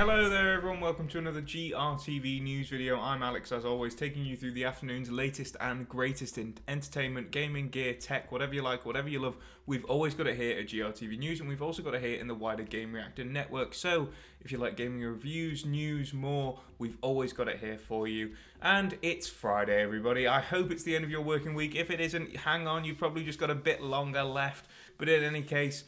Hello there, everyone. Welcome to another GRTV news video. I'm Alex, as always, taking you through the afternoon's latest and greatest in entertainment, gaming, gear, tech, whatever you like, whatever you love. We've always got it here at GRTV News, and we've also got it here in the wider Game Reactor network. So, if you like gaming reviews, news, more, we've always got it here for you. And it's Friday, everybody. I hope it's the end of your working week. If it isn't, hang on, you've probably just got a bit longer left. But in any case,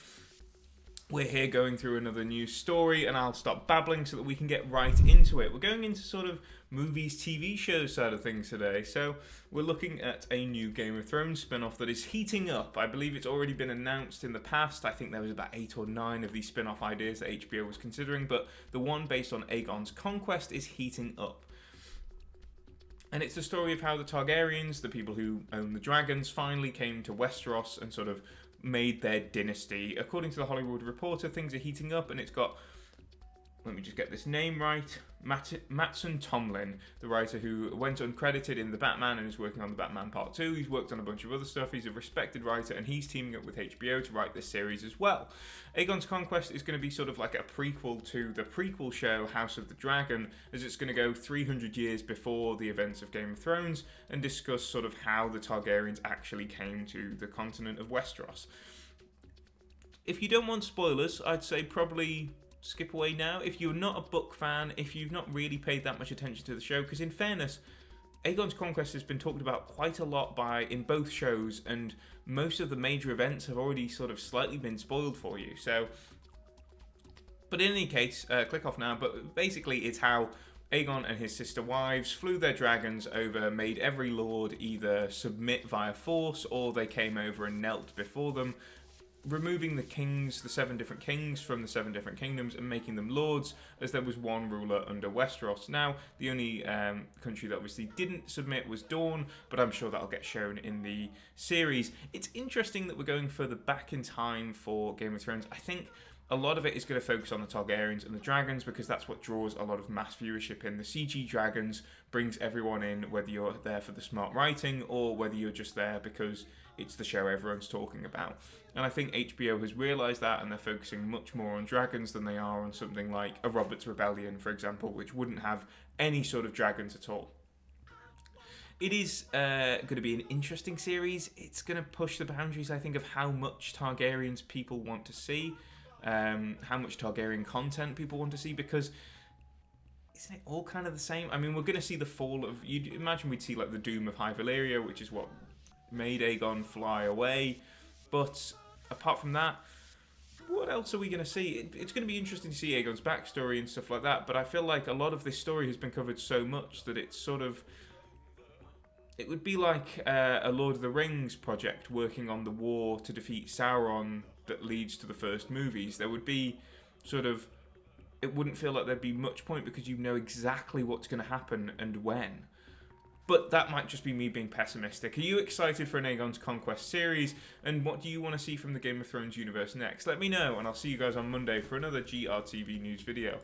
we're here going through another news story, and I'll stop babbling so that we can get right into it. We're going into sort of movies, TV shows side of things today. So we're looking at a new Game of Thrones spin off that is heating up. I believe it's already been announced in the past. I think there was about eight or nine of these spin off ideas that HBO was considering, but the one based on Aegon's conquest is heating up. And it's the story of how the Targaryens, the people who own the dragons, finally came to Westeros and sort of made their dynasty. According to the Hollywood Reporter, things are heating up, and it's got. Let me just get this name right. Matt, Mattson Tomlin, the writer who went uncredited in The Batman and is working on The Batman Part 2. He's worked on a bunch of other stuff. He's a respected writer and he's teaming up with HBO to write this series as well. Aegon's Conquest is going to be sort of like a prequel to the prequel show House of the Dragon, as it's going to go 300 years before the events of Game of Thrones and discuss sort of how the Targaryens actually came to the continent of Westeros. If you don't want spoilers, I'd say probably skip away now. If you're not a book fan, if you've not really paid that much attention to the show, because in fairness, Aegon's Conquest has been talked about quite a lot by in both shows, and most of the major events have already sort of slightly been spoiled for you. So, but in any case, uh, click off now. But basically, it's how Aegon and his sister wives flew their dragons over, made every lord either submit via force or they came over and knelt before them, removing the kings, the seven different kings from the seven different kingdoms, and making them lords, as there was one ruler under Westeros. Now, the only um, country that obviously didn't submit was Dorne, but I'm sure that'll get shown in the series. It's interesting that we're going further back in time for Game of Thrones. I think a lot of it is going to focus on the Targaryens and the dragons because that's what draws a lot of mass viewership in. The CG dragons brings everyone in, whether you're there for the smart writing or whether you're just there because it's the show everyone's talking about. And I think HBO has realised that and they're focusing much more on dragons than they are on something like a Robert's Rebellion, for example, which wouldn't have any sort of dragons at all. It is uh, going to be an interesting series. It's going to push the boundaries, I think, of how much Targaryens people want to see um, how much Targaryen content people want to see because isn't it all kind of the same? I mean, we're going to see the fall of. You'd imagine we'd see like the doom of High Valyria, which is what made Aegon fly away. But apart from that, what else are we going to see? It, it's going to be interesting to see Aegon's backstory and stuff like that. But I feel like a lot of this story has been covered so much that it's sort of. It would be like uh, a Lord of the Rings project working on the war to defeat Sauron that leads to the first movies. There would be sort of it wouldn't feel like there'd be much point because you know exactly what's going to happen and when. But that might just be me being pessimistic. Are you excited for an Aegon's Conquest series? And what do you want to see from the Game of Thrones universe next? Let me know, and I'll see you guys on Monday for another GRTV news video.